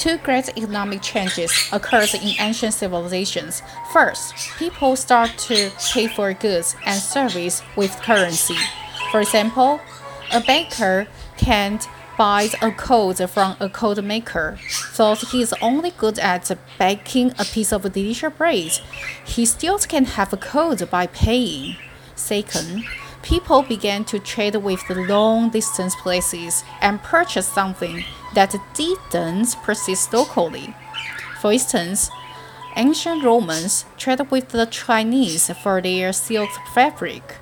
Two great economic changes occurred in ancient civilizations. First, people start to pay for goods and service with currency. For example, a baker can't buy a coat from a coat maker, so he is only good at baking a piece of delicious bread. He still can have a coat by paying. Second, people began to trade with the long distance places and purchase something that didn't persist locally. For instance, ancient Romans traded with the Chinese for their silk fabric.